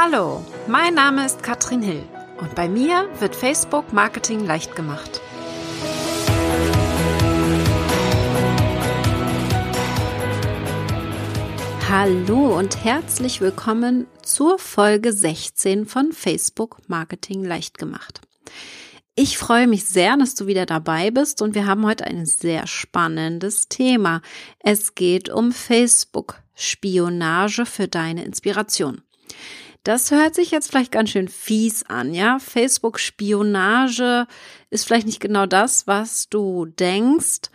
Hallo, mein Name ist Katrin Hill und bei mir wird Facebook Marketing leicht gemacht. Hallo und herzlich willkommen zur Folge 16 von Facebook Marketing leicht gemacht. Ich freue mich sehr, dass du wieder dabei bist und wir haben heute ein sehr spannendes Thema. Es geht um Facebook-Spionage für deine Inspiration. Das hört sich jetzt vielleicht ganz schön fies an, ja? Facebook-Spionage ist vielleicht nicht genau das, was du denkst.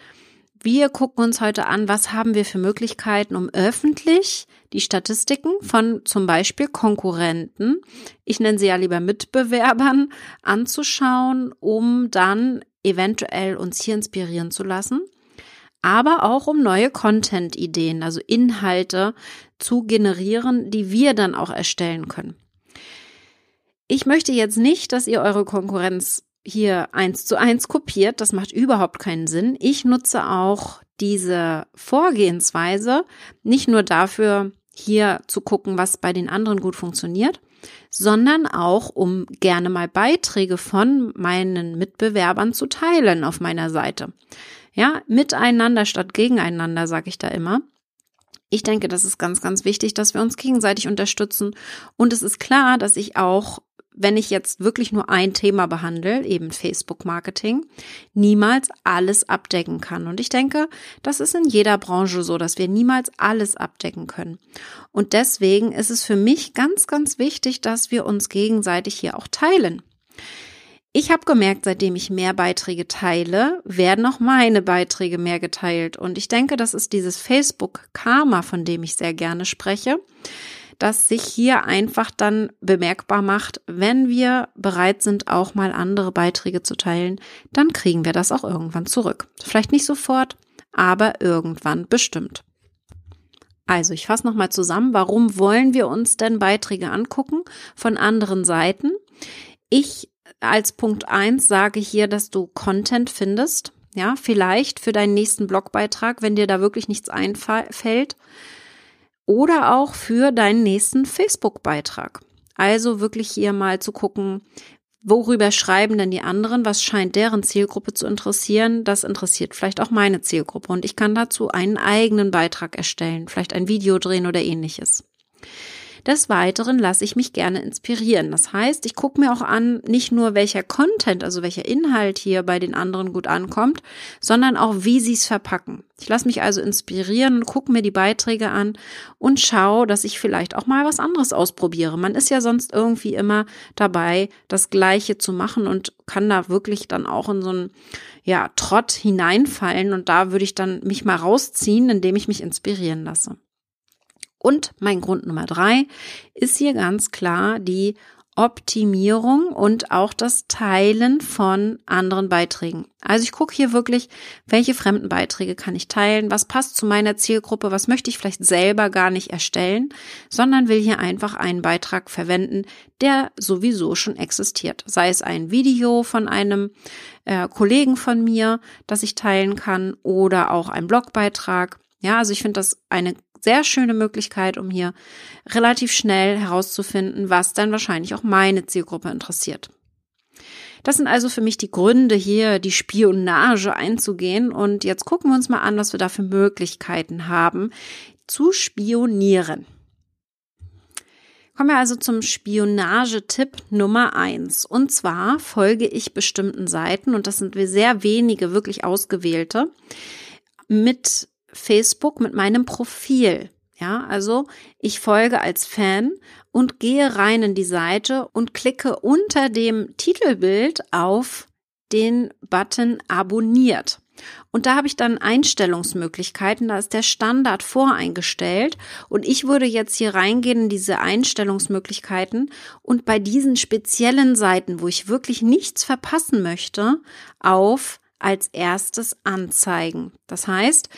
Wir gucken uns heute an, was haben wir für Möglichkeiten, um öffentlich die Statistiken von zum Beispiel Konkurrenten, ich nenne sie ja lieber Mitbewerbern, anzuschauen, um dann eventuell uns hier inspirieren zu lassen, aber auch um neue Content-Ideen, also Inhalte zu generieren, die wir dann auch erstellen können. Ich möchte jetzt nicht, dass ihr eure Konkurrenz hier eins zu eins kopiert. Das macht überhaupt keinen Sinn. Ich nutze auch diese Vorgehensweise nicht nur dafür, hier zu gucken, was bei den anderen gut funktioniert, sondern auch, um gerne mal Beiträge von meinen Mitbewerbern zu teilen auf meiner Seite. Ja, miteinander statt gegeneinander, sage ich da immer. Ich denke, das ist ganz, ganz wichtig, dass wir uns gegenseitig unterstützen. Und es ist klar, dass ich auch wenn ich jetzt wirklich nur ein Thema behandle, eben Facebook-Marketing, niemals alles abdecken kann. Und ich denke, das ist in jeder Branche so, dass wir niemals alles abdecken können. Und deswegen ist es für mich ganz, ganz wichtig, dass wir uns gegenseitig hier auch teilen. Ich habe gemerkt, seitdem ich mehr Beiträge teile, werden auch meine Beiträge mehr geteilt. Und ich denke, das ist dieses Facebook-Karma, von dem ich sehr gerne spreche das sich hier einfach dann bemerkbar macht, wenn wir bereit sind, auch mal andere Beiträge zu teilen, dann kriegen wir das auch irgendwann zurück. Vielleicht nicht sofort, aber irgendwann bestimmt. Also, ich fasse nochmal zusammen. Warum wollen wir uns denn Beiträge angucken von anderen Seiten? Ich als Punkt eins sage hier, dass du Content findest. Ja, vielleicht für deinen nächsten Blogbeitrag, wenn dir da wirklich nichts einfällt oder auch für deinen nächsten Facebook-Beitrag. Also wirklich hier mal zu gucken, worüber schreiben denn die anderen, was scheint deren Zielgruppe zu interessieren, das interessiert vielleicht auch meine Zielgruppe und ich kann dazu einen eigenen Beitrag erstellen, vielleicht ein Video drehen oder ähnliches. Des Weiteren lasse ich mich gerne inspirieren. Das heißt, ich gucke mir auch an, nicht nur welcher Content, also welcher Inhalt hier bei den anderen gut ankommt, sondern auch, wie sie es verpacken. Ich lasse mich also inspirieren gucke mir die Beiträge an und schaue, dass ich vielleicht auch mal was anderes ausprobiere. Man ist ja sonst irgendwie immer dabei, das Gleiche zu machen und kann da wirklich dann auch in so einen ja, Trott hineinfallen und da würde ich dann mich mal rausziehen, indem ich mich inspirieren lasse. Und mein Grund Nummer drei ist hier ganz klar die Optimierung und auch das Teilen von anderen Beiträgen. Also ich gucke hier wirklich, welche fremden Beiträge kann ich teilen, was passt zu meiner Zielgruppe, was möchte ich vielleicht selber gar nicht erstellen, sondern will hier einfach einen Beitrag verwenden, der sowieso schon existiert. Sei es ein Video von einem äh, Kollegen von mir, das ich teilen kann, oder auch ein Blogbeitrag. Ja, also ich finde das eine sehr schöne Möglichkeit, um hier relativ schnell herauszufinden, was dann wahrscheinlich auch meine Zielgruppe interessiert. Das sind also für mich die Gründe, hier die Spionage einzugehen. Und jetzt gucken wir uns mal an, was wir da für Möglichkeiten haben, zu spionieren. Kommen wir also zum Spionagetipp Nummer eins. Und zwar folge ich bestimmten Seiten, und das sind wir sehr wenige, wirklich ausgewählte, mit Facebook mit meinem Profil. Ja, also ich folge als Fan und gehe rein in die Seite und klicke unter dem Titelbild auf den Button abonniert. Und da habe ich dann Einstellungsmöglichkeiten. Da ist der Standard voreingestellt. Und ich würde jetzt hier reingehen in diese Einstellungsmöglichkeiten und bei diesen speziellen Seiten, wo ich wirklich nichts verpassen möchte, auf als erstes anzeigen. Das heißt,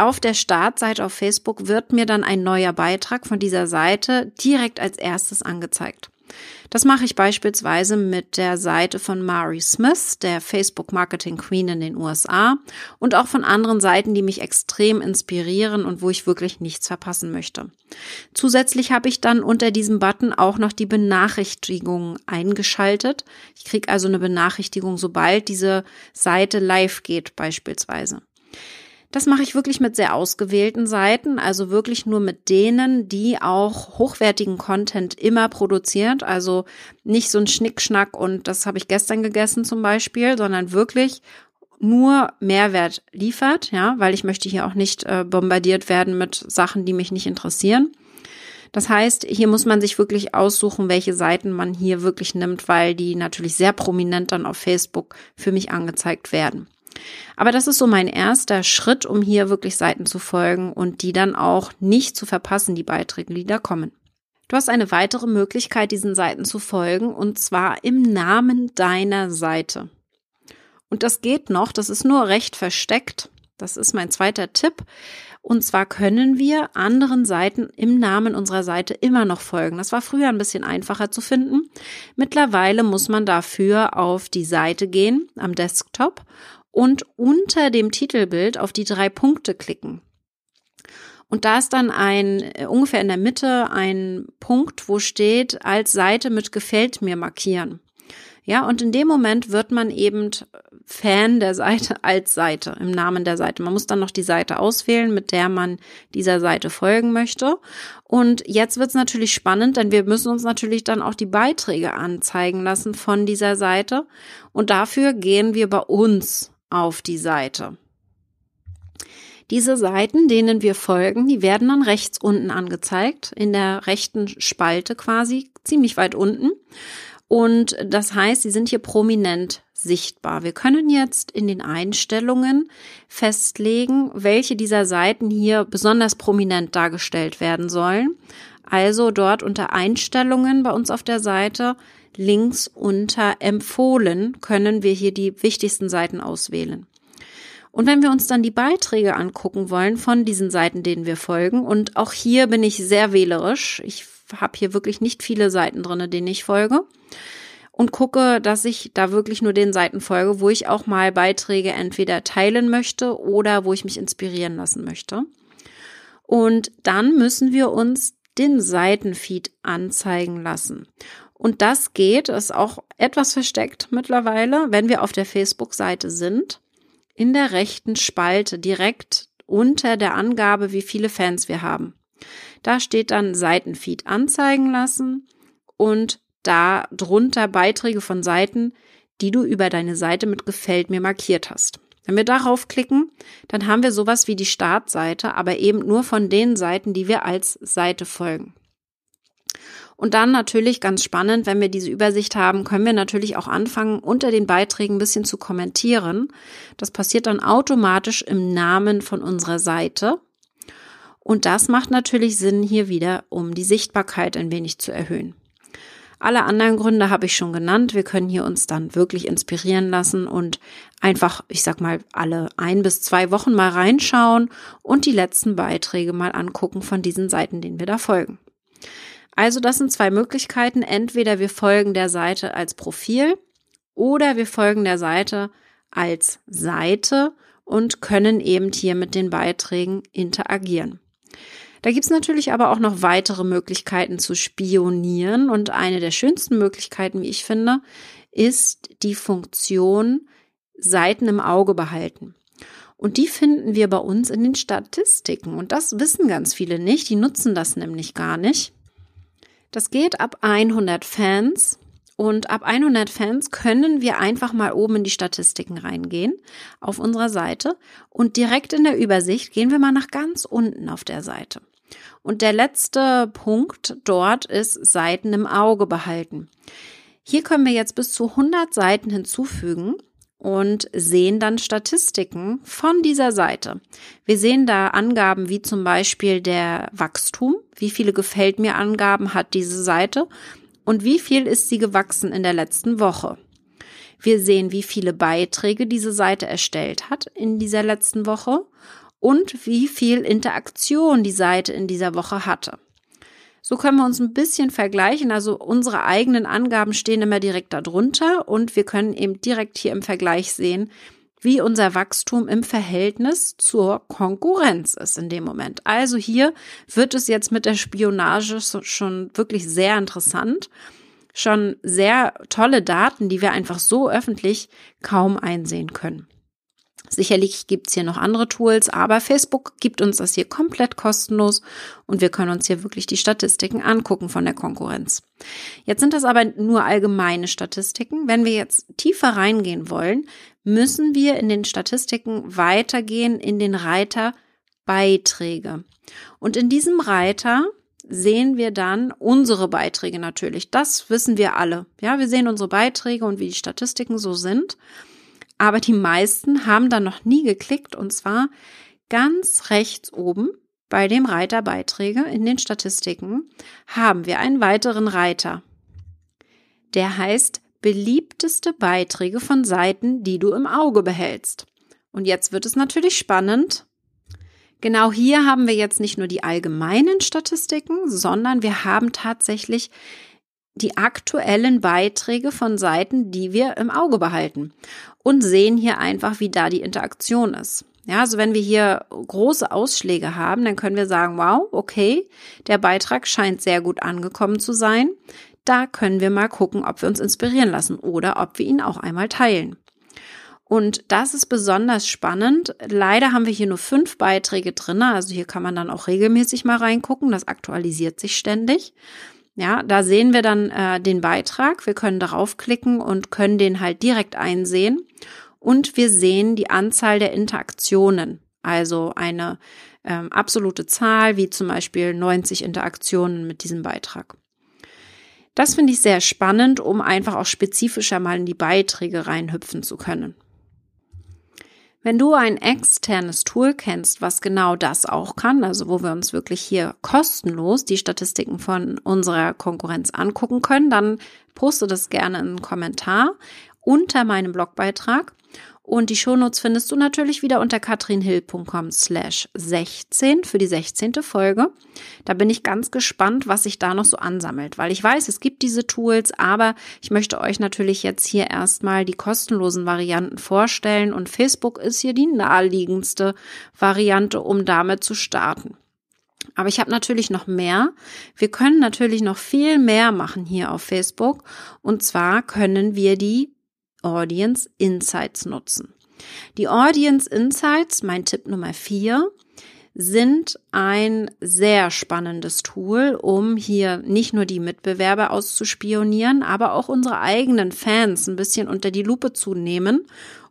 auf der Startseite auf Facebook wird mir dann ein neuer Beitrag von dieser Seite direkt als erstes angezeigt. Das mache ich beispielsweise mit der Seite von Mari Smith, der Facebook Marketing Queen in den USA und auch von anderen Seiten, die mich extrem inspirieren und wo ich wirklich nichts verpassen möchte. Zusätzlich habe ich dann unter diesem Button auch noch die Benachrichtigungen eingeschaltet. Ich kriege also eine Benachrichtigung, sobald diese Seite live geht beispielsweise. Das mache ich wirklich mit sehr ausgewählten Seiten, also wirklich nur mit denen, die auch hochwertigen Content immer produziert. Also nicht so ein Schnickschnack und das habe ich gestern gegessen zum Beispiel, sondern wirklich nur Mehrwert liefert, ja, weil ich möchte hier auch nicht äh, bombardiert werden mit Sachen, die mich nicht interessieren. Das heißt, hier muss man sich wirklich aussuchen, welche Seiten man hier wirklich nimmt, weil die natürlich sehr prominent dann auf Facebook für mich angezeigt werden. Aber das ist so mein erster Schritt, um hier wirklich Seiten zu folgen und die dann auch nicht zu verpassen, die Beiträge, die da kommen. Du hast eine weitere Möglichkeit, diesen Seiten zu folgen, und zwar im Namen deiner Seite. Und das geht noch, das ist nur recht versteckt. Das ist mein zweiter Tipp. Und zwar können wir anderen Seiten im Namen unserer Seite immer noch folgen. Das war früher ein bisschen einfacher zu finden. Mittlerweile muss man dafür auf die Seite gehen am Desktop und unter dem Titelbild auf die drei Punkte klicken. Und da ist dann ein, äh, ungefähr in der Mitte ein Punkt, wo steht, als Seite mit gefällt mir markieren. Ja, und in dem Moment wird man eben Fan der Seite als Seite, im Namen der Seite. Man muss dann noch die Seite auswählen, mit der man dieser Seite folgen möchte. Und jetzt wird es natürlich spannend, denn wir müssen uns natürlich dann auch die Beiträge anzeigen lassen von dieser Seite. Und dafür gehen wir bei uns auf die Seite. Diese Seiten, denen wir folgen, die werden dann rechts unten angezeigt, in der rechten Spalte quasi, ziemlich weit unten. Und das heißt, sie sind hier prominent sichtbar. Wir können jetzt in den Einstellungen festlegen, welche dieser Seiten hier besonders prominent dargestellt werden sollen. Also dort unter Einstellungen bei uns auf der Seite links unter Empfohlen können wir hier die wichtigsten Seiten auswählen. Und wenn wir uns dann die Beiträge angucken wollen von diesen Seiten, denen wir folgen, und auch hier bin ich sehr wählerisch, ich habe hier wirklich nicht viele Seiten drinne, denen ich folge, und gucke, dass ich da wirklich nur den Seiten folge, wo ich auch mal Beiträge entweder teilen möchte oder wo ich mich inspirieren lassen möchte. Und dann müssen wir uns den Seitenfeed anzeigen lassen. Und das geht, ist auch etwas versteckt mittlerweile, wenn wir auf der Facebook-Seite sind, in der rechten Spalte direkt unter der Angabe, wie viele Fans wir haben. Da steht dann Seitenfeed anzeigen lassen und da drunter Beiträge von Seiten, die du über deine Seite mit gefällt mir markiert hast. Wenn wir darauf klicken, dann haben wir sowas wie die Startseite, aber eben nur von den Seiten, die wir als Seite folgen. Und dann natürlich ganz spannend, wenn wir diese Übersicht haben, können wir natürlich auch anfangen, unter den Beiträgen ein bisschen zu kommentieren. Das passiert dann automatisch im Namen von unserer Seite. Und das macht natürlich Sinn hier wieder, um die Sichtbarkeit ein wenig zu erhöhen. Alle anderen Gründe habe ich schon genannt. Wir können hier uns dann wirklich inspirieren lassen und einfach, ich sag mal, alle ein bis zwei Wochen mal reinschauen und die letzten Beiträge mal angucken von diesen Seiten, denen wir da folgen. Also das sind zwei Möglichkeiten. Entweder wir folgen der Seite als Profil oder wir folgen der Seite als Seite und können eben hier mit den Beiträgen interagieren. Da gibt's natürlich aber auch noch weitere Möglichkeiten zu spionieren und eine der schönsten Möglichkeiten, wie ich finde, ist die Funktion Seiten im Auge behalten. Und die finden wir bei uns in den Statistiken. Und das wissen ganz viele nicht. Die nutzen das nämlich gar nicht. Das geht ab 100 Fans und ab 100 Fans können wir einfach mal oben in die Statistiken reingehen auf unserer Seite und direkt in der Übersicht gehen wir mal nach ganz unten auf der Seite. Und der letzte Punkt dort ist Seiten im Auge behalten. Hier können wir jetzt bis zu 100 Seiten hinzufügen und sehen dann Statistiken von dieser Seite. Wir sehen da Angaben wie zum Beispiel der Wachstum, wie viele gefällt mir Angaben hat diese Seite und wie viel ist sie gewachsen in der letzten Woche. Wir sehen, wie viele Beiträge diese Seite erstellt hat in dieser letzten Woche und wie viel Interaktion die Seite in dieser Woche hatte. So können wir uns ein bisschen vergleichen. Also unsere eigenen Angaben stehen immer direkt darunter und wir können eben direkt hier im Vergleich sehen, wie unser Wachstum im Verhältnis zur Konkurrenz ist in dem Moment. Also hier wird es jetzt mit der Spionage schon wirklich sehr interessant. Schon sehr tolle Daten, die wir einfach so öffentlich kaum einsehen können. Sicherlich gibt's hier noch andere Tools, aber Facebook gibt uns das hier komplett kostenlos und wir können uns hier wirklich die Statistiken angucken von der Konkurrenz. Jetzt sind das aber nur allgemeine Statistiken. Wenn wir jetzt tiefer reingehen wollen, müssen wir in den Statistiken weitergehen in den Reiter Beiträge. Und in diesem Reiter sehen wir dann unsere Beiträge natürlich. Das wissen wir alle. Ja, wir sehen unsere Beiträge und wie die Statistiken so sind. Aber die meisten haben da noch nie geklickt und zwar ganz rechts oben bei dem Reiter Beiträge in den Statistiken haben wir einen weiteren Reiter. Der heißt beliebteste Beiträge von Seiten, die du im Auge behältst. Und jetzt wird es natürlich spannend. Genau hier haben wir jetzt nicht nur die allgemeinen Statistiken, sondern wir haben tatsächlich die aktuellen Beiträge von Seiten, die wir im Auge behalten und sehen hier einfach, wie da die Interaktion ist. Ja, also wenn wir hier große Ausschläge haben, dann können wir sagen, wow, okay, der Beitrag scheint sehr gut angekommen zu sein. Da können wir mal gucken, ob wir uns inspirieren lassen oder ob wir ihn auch einmal teilen. Und das ist besonders spannend. Leider haben wir hier nur fünf Beiträge drin. Also hier kann man dann auch regelmäßig mal reingucken. Das aktualisiert sich ständig. Ja, da sehen wir dann äh, den Beitrag. Wir können darauf klicken und können den halt direkt einsehen. Und wir sehen die Anzahl der Interaktionen. Also eine ähm, absolute Zahl, wie zum Beispiel 90 Interaktionen mit diesem Beitrag. Das finde ich sehr spannend, um einfach auch spezifischer mal in die Beiträge reinhüpfen zu können. Wenn du ein externes Tool kennst, was genau das auch kann, also wo wir uns wirklich hier kostenlos die Statistiken von unserer Konkurrenz angucken können, dann poste das gerne in einen Kommentar unter meinem Blogbeitrag. Und die Shownotes findest du natürlich wieder unter katrinhill.com slash 16 für die 16. Folge. Da bin ich ganz gespannt, was sich da noch so ansammelt, weil ich weiß, es gibt diese Tools, aber ich möchte euch natürlich jetzt hier erstmal die kostenlosen Varianten vorstellen und Facebook ist hier die naheliegendste Variante, um damit zu starten. Aber ich habe natürlich noch mehr. Wir können natürlich noch viel mehr machen hier auf Facebook. Und zwar können wir die Audience Insights nutzen. Die Audience Insights, mein Tipp Nummer vier, sind ein sehr spannendes Tool, um hier nicht nur die Mitbewerber auszuspionieren, aber auch unsere eigenen Fans ein bisschen unter die Lupe zu nehmen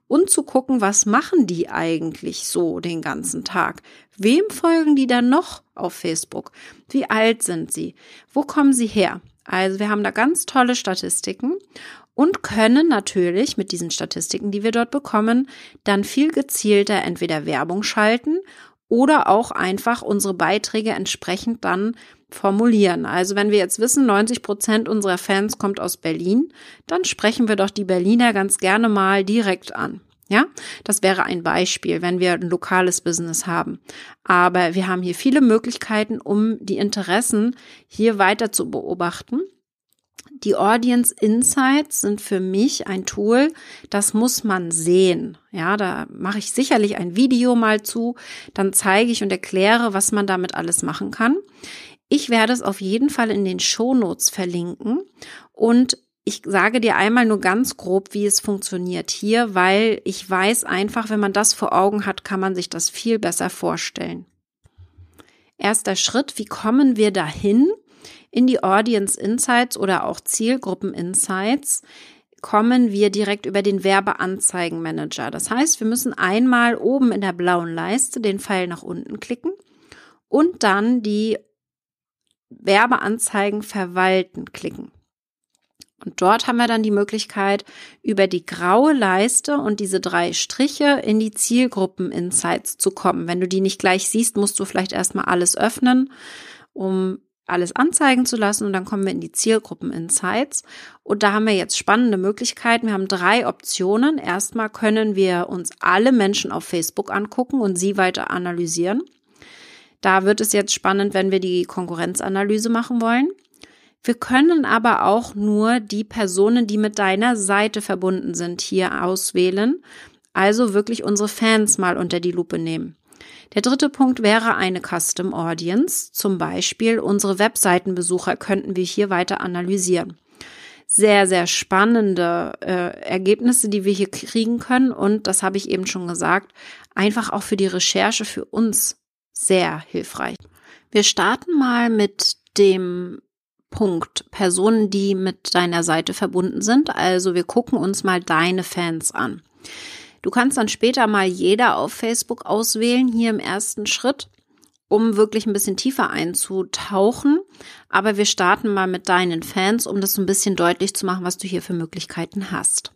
und zu gucken, was machen die eigentlich so den ganzen Tag? Wem folgen die dann noch auf Facebook? Wie alt sind sie? Wo kommen sie her? Also wir haben da ganz tolle Statistiken und können natürlich mit diesen Statistiken, die wir dort bekommen, dann viel gezielter entweder Werbung schalten oder auch einfach unsere Beiträge entsprechend dann formulieren. Also wenn wir jetzt wissen, 90 Prozent unserer Fans kommt aus Berlin, dann sprechen wir doch die Berliner ganz gerne mal direkt an. Ja, das wäre ein Beispiel, wenn wir ein lokales Business haben. Aber wir haben hier viele Möglichkeiten, um die Interessen hier weiter zu beobachten die Audience Insights sind für mich ein Tool, das muss man sehen. Ja, da mache ich sicherlich ein Video mal zu, dann zeige ich und erkläre, was man damit alles machen kann. Ich werde es auf jeden Fall in den Show Notes verlinken und ich sage dir einmal nur ganz grob, wie es funktioniert hier, weil ich weiß einfach, wenn man das vor Augen hat, kann man sich das viel besser vorstellen. Erster Schritt, wie kommen wir dahin? In die Audience Insights oder auch Zielgruppen Insights kommen wir direkt über den Werbeanzeigenmanager. Das heißt, wir müssen einmal oben in der blauen Leiste den Pfeil nach unten klicken und dann die Werbeanzeigen verwalten klicken. Und dort haben wir dann die Möglichkeit, über die graue Leiste und diese drei Striche in die Zielgruppen Insights zu kommen. Wenn du die nicht gleich siehst, musst du vielleicht erstmal alles öffnen, um alles anzeigen zu lassen und dann kommen wir in die Zielgruppen Insights und da haben wir jetzt spannende Möglichkeiten. Wir haben drei Optionen. Erstmal können wir uns alle Menschen auf Facebook angucken und sie weiter analysieren. Da wird es jetzt spannend, wenn wir die Konkurrenzanalyse machen wollen. Wir können aber auch nur die Personen, die mit deiner Seite verbunden sind, hier auswählen. Also wirklich unsere Fans mal unter die Lupe nehmen. Der dritte Punkt wäre eine Custom Audience. Zum Beispiel unsere Webseitenbesucher könnten wir hier weiter analysieren. Sehr, sehr spannende äh, Ergebnisse, die wir hier kriegen können. Und das habe ich eben schon gesagt, einfach auch für die Recherche für uns sehr hilfreich. Wir starten mal mit dem Punkt Personen, die mit deiner Seite verbunden sind. Also wir gucken uns mal deine Fans an. Du kannst dann später mal jeder auf Facebook auswählen, hier im ersten Schritt, um wirklich ein bisschen tiefer einzutauchen. Aber wir starten mal mit deinen Fans, um das ein bisschen deutlich zu machen, was du hier für Möglichkeiten hast.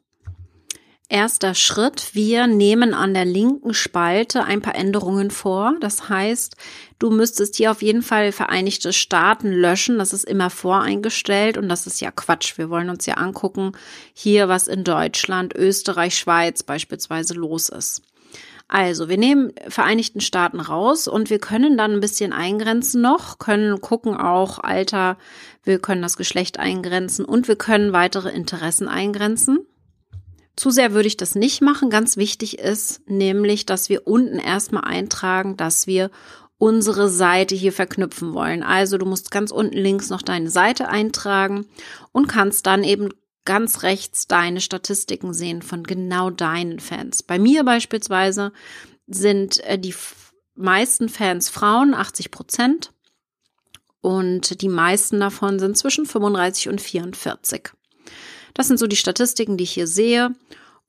Erster Schritt, wir nehmen an der linken Spalte ein paar Änderungen vor. Das heißt, du müsstest hier auf jeden Fall Vereinigte Staaten löschen. Das ist immer voreingestellt und das ist ja Quatsch. Wir wollen uns ja angucken, hier was in Deutschland, Österreich, Schweiz beispielsweise los ist. Also, wir nehmen Vereinigten Staaten raus und wir können dann ein bisschen eingrenzen noch, können gucken auch Alter, wir können das Geschlecht eingrenzen und wir können weitere Interessen eingrenzen. Zu sehr würde ich das nicht machen. Ganz wichtig ist nämlich, dass wir unten erstmal eintragen, dass wir unsere Seite hier verknüpfen wollen. Also du musst ganz unten links noch deine Seite eintragen und kannst dann eben ganz rechts deine Statistiken sehen von genau deinen Fans. Bei mir beispielsweise sind äh, die meisten Fans Frauen, 80 Prozent. Und die meisten davon sind zwischen 35 und 44. Das sind so die Statistiken, die ich hier sehe.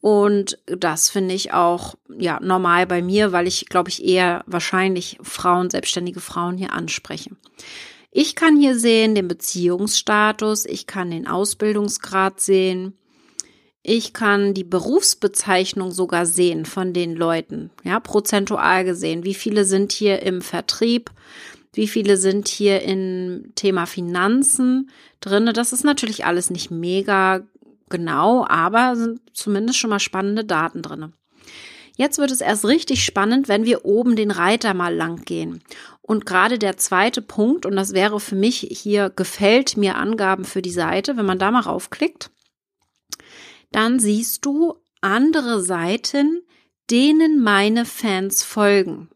Und das finde ich auch ja normal bei mir, weil ich glaube ich eher wahrscheinlich Frauen, selbstständige Frauen hier anspreche. Ich kann hier sehen den Beziehungsstatus, ich kann den Ausbildungsgrad sehen, ich kann die Berufsbezeichnung sogar sehen von den Leuten, ja, prozentual gesehen. Wie viele sind hier im Vertrieb? Wie viele sind hier im Thema Finanzen drinne? Das ist natürlich alles nicht mega genau, aber sind zumindest schon mal spannende Daten drin. Jetzt wird es erst richtig spannend, wenn wir oben den Reiter mal lang gehen. Und gerade der zweite Punkt, und das wäre für mich hier gefällt mir Angaben für die Seite, wenn man da mal raufklickt, dann siehst du andere Seiten, denen meine Fans folgen.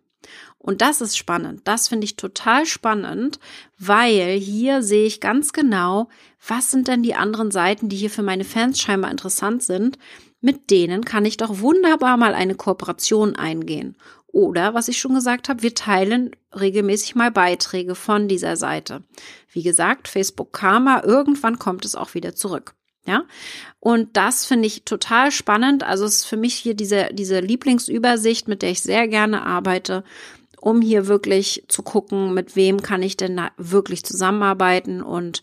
Und das ist spannend. Das finde ich total spannend, weil hier sehe ich ganz genau, was sind denn die anderen Seiten, die hier für meine Fans scheinbar interessant sind. Mit denen kann ich doch wunderbar mal eine Kooperation eingehen. Oder, was ich schon gesagt habe, wir teilen regelmäßig mal Beiträge von dieser Seite. Wie gesagt, Facebook Karma, irgendwann kommt es auch wieder zurück. Ja, und das finde ich total spannend. Also es ist für mich hier diese, diese Lieblingsübersicht, mit der ich sehr gerne arbeite, um hier wirklich zu gucken, mit wem kann ich denn da wirklich zusammenarbeiten und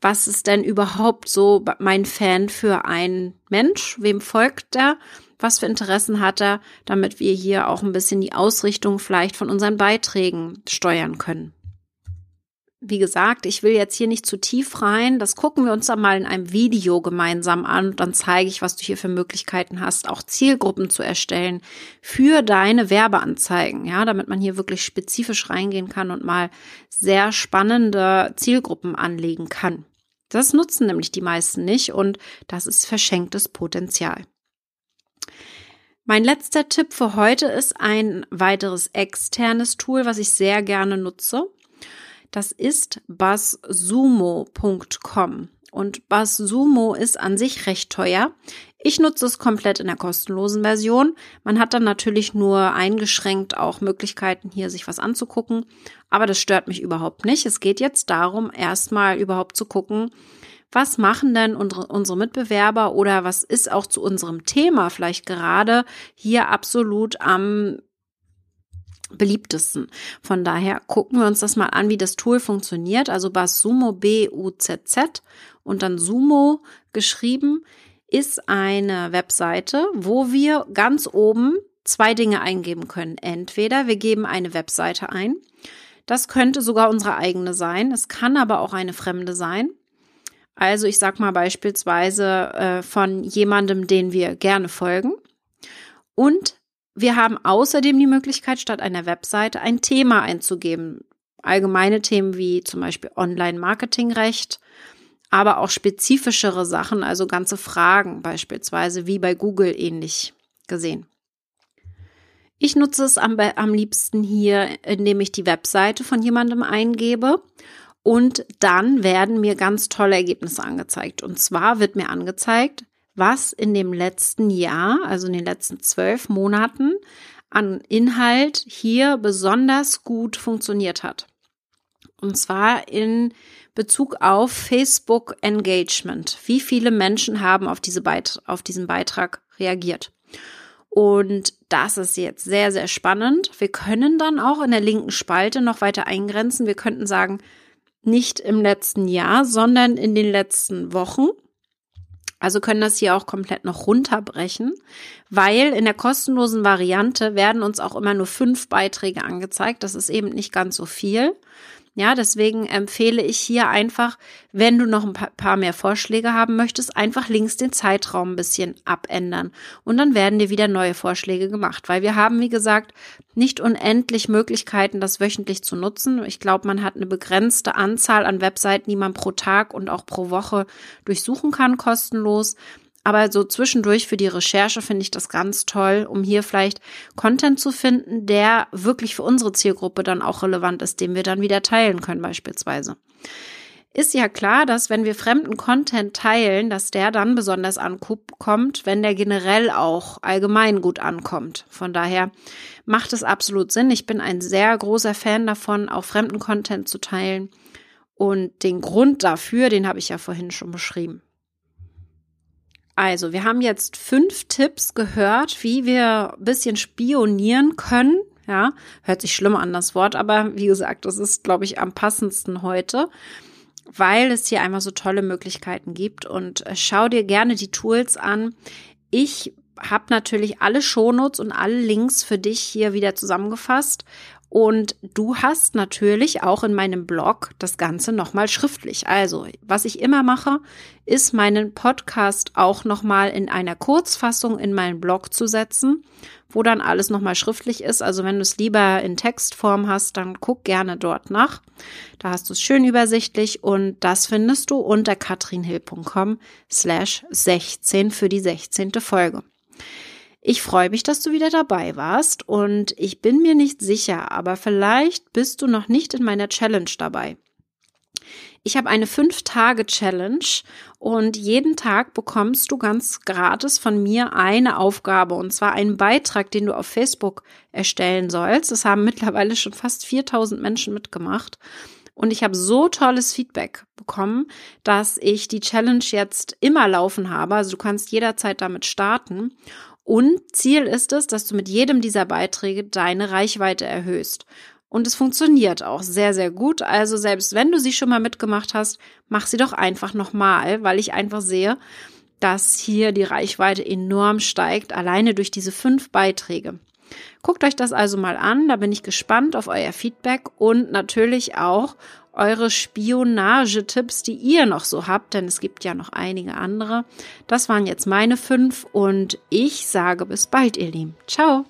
was ist denn überhaupt so mein Fan für ein Mensch? Wem folgt er? Was für Interessen hat er, damit wir hier auch ein bisschen die Ausrichtung vielleicht von unseren Beiträgen steuern können? Wie gesagt, ich will jetzt hier nicht zu tief rein. Das gucken wir uns dann mal in einem Video gemeinsam an. Dann zeige ich, was du hier für Möglichkeiten hast, auch Zielgruppen zu erstellen für deine Werbeanzeigen. Ja, damit man hier wirklich spezifisch reingehen kann und mal sehr spannende Zielgruppen anlegen kann. Das nutzen nämlich die meisten nicht und das ist verschenktes Potenzial. Mein letzter Tipp für heute ist ein weiteres externes Tool, was ich sehr gerne nutze. Das ist buzzsumo.com. Und BuzzSumo ist an sich recht teuer. Ich nutze es komplett in der kostenlosen Version. Man hat dann natürlich nur eingeschränkt auch Möglichkeiten, hier sich was anzugucken. Aber das stört mich überhaupt nicht. Es geht jetzt darum, erstmal überhaupt zu gucken, was machen denn unsere, unsere Mitbewerber oder was ist auch zu unserem Thema vielleicht gerade hier absolut am beliebtesten. Von daher gucken wir uns das mal an, wie das Tool funktioniert. Also Basumo B-U-Z-Z und dann Sumo geschrieben ist eine Webseite, wo wir ganz oben zwei Dinge eingeben können. Entweder wir geben eine Webseite ein. Das könnte sogar unsere eigene sein. Es kann aber auch eine fremde sein. Also ich sag mal beispielsweise äh, von jemandem, den wir gerne folgen. Und wir haben außerdem die Möglichkeit, statt einer Webseite ein Thema einzugeben. Allgemeine Themen wie zum Beispiel Online-Marketing-Recht, aber auch spezifischere Sachen, also ganze Fragen beispielsweise, wie bei Google ähnlich gesehen. Ich nutze es am, am liebsten hier, indem ich die Webseite von jemandem eingebe und dann werden mir ganz tolle Ergebnisse angezeigt. Und zwar wird mir angezeigt, was in dem letzten Jahr, also in den letzten zwölf Monaten, an Inhalt hier besonders gut funktioniert hat. Und zwar in Bezug auf Facebook Engagement. Wie viele Menschen haben auf, diese Beit auf diesen Beitrag reagiert? Und das ist jetzt sehr, sehr spannend. Wir können dann auch in der linken Spalte noch weiter eingrenzen. Wir könnten sagen, nicht im letzten Jahr, sondern in den letzten Wochen. Also können das hier auch komplett noch runterbrechen, weil in der kostenlosen Variante werden uns auch immer nur fünf Beiträge angezeigt. Das ist eben nicht ganz so viel. Ja, deswegen empfehle ich hier einfach, wenn du noch ein paar mehr Vorschläge haben möchtest, einfach links den Zeitraum ein bisschen abändern. Und dann werden dir wieder neue Vorschläge gemacht, weil wir haben, wie gesagt, nicht unendlich Möglichkeiten, das wöchentlich zu nutzen. Ich glaube, man hat eine begrenzte Anzahl an Webseiten, die man pro Tag und auch pro Woche durchsuchen kann, kostenlos. Aber so zwischendurch für die Recherche finde ich das ganz toll, um hier vielleicht Content zu finden, der wirklich für unsere Zielgruppe dann auch relevant ist, den wir dann wieder teilen können beispielsweise. Ist ja klar, dass wenn wir fremden Content teilen, dass der dann besonders ankommt, wenn der generell auch allgemein gut ankommt. Von daher macht es absolut Sinn. Ich bin ein sehr großer Fan davon, auch fremden Content zu teilen. Und den Grund dafür, den habe ich ja vorhin schon beschrieben. Also, wir haben jetzt fünf Tipps gehört, wie wir ein bisschen spionieren können. Ja, hört sich schlimm an das Wort, aber wie gesagt, das ist, glaube ich, am passendsten heute, weil es hier einfach so tolle Möglichkeiten gibt. Und äh, schau dir gerne die Tools an. Ich habe natürlich alle Shownotes und alle Links für dich hier wieder zusammengefasst und du hast natürlich auch in meinem Blog das Ganze nochmal schriftlich. Also, was ich immer mache, ist meinen Podcast auch nochmal in einer Kurzfassung in meinen Blog zu setzen, wo dann alles nochmal schriftlich ist. Also, wenn du es lieber in Textform hast, dann guck gerne dort nach. Da hast du es schön übersichtlich und das findest du unter katrinhill.com slash 16 für die 16. Folge. Ich freue mich, dass du wieder dabei warst und ich bin mir nicht sicher, aber vielleicht bist du noch nicht in meiner Challenge dabei. Ich habe eine 5-Tage-Challenge und jeden Tag bekommst du ganz gratis von mir eine Aufgabe und zwar einen Beitrag, den du auf Facebook erstellen sollst. Das haben mittlerweile schon fast 4000 Menschen mitgemacht. Und ich habe so tolles Feedback bekommen, dass ich die Challenge jetzt immer laufen habe. Also du kannst jederzeit damit starten. Und Ziel ist es, dass du mit jedem dieser Beiträge deine Reichweite erhöhst. Und es funktioniert auch sehr, sehr gut. Also selbst wenn du sie schon mal mitgemacht hast, mach sie doch einfach nochmal, weil ich einfach sehe, dass hier die Reichweite enorm steigt, alleine durch diese fünf Beiträge. Guckt euch das also mal an, da bin ich gespannt auf euer Feedback und natürlich auch eure Spionagetipps, die ihr noch so habt, denn es gibt ja noch einige andere. Das waren jetzt meine fünf und ich sage bis bald, ihr Lieben. Ciao.